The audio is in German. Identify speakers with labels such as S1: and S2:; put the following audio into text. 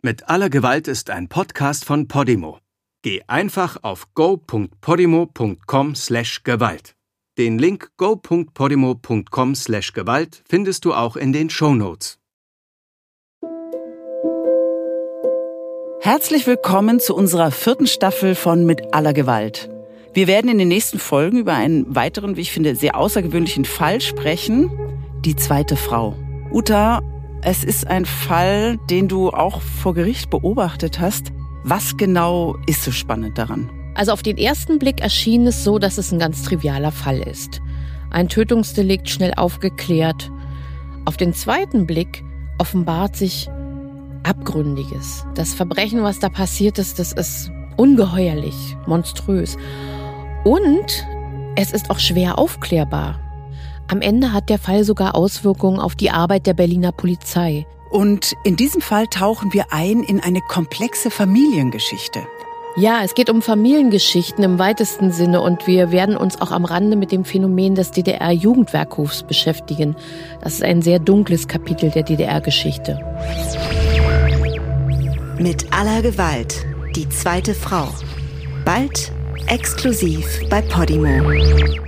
S1: Mit aller Gewalt ist ein Podcast von Podimo. Geh einfach auf go.podimo.com/gewalt. Den Link go.podimo.com/gewalt findest du auch in den Show Notes.
S2: Herzlich willkommen zu unserer vierten Staffel von Mit aller Gewalt. Wir werden in den nächsten Folgen über einen weiteren, wie ich finde, sehr außergewöhnlichen Fall sprechen. Die zweite Frau. Uta, es ist ein Fall, den du auch vor Gericht beobachtet hast. Was genau ist so spannend daran?
S3: Also auf den ersten Blick erschien es so, dass es ein ganz trivialer Fall ist. Ein Tötungsdelikt schnell aufgeklärt. Auf den zweiten Blick offenbart sich Abgründiges. Das Verbrechen, was da passiert ist, das ist ungeheuerlich, monströs. Und es ist auch schwer aufklärbar. Am Ende hat der Fall sogar Auswirkungen auf die Arbeit der Berliner Polizei.
S2: Und in diesem Fall tauchen wir ein in eine komplexe Familiengeschichte.
S3: Ja, es geht um Familiengeschichten im weitesten Sinne und wir werden uns auch am Rande mit dem Phänomen des DDR-Jugendwerkhofs beschäftigen. Das ist ein sehr dunkles Kapitel der DDR-Geschichte.
S4: Mit aller Gewalt, die zweite Frau. Bald exklusiv bei Podimo.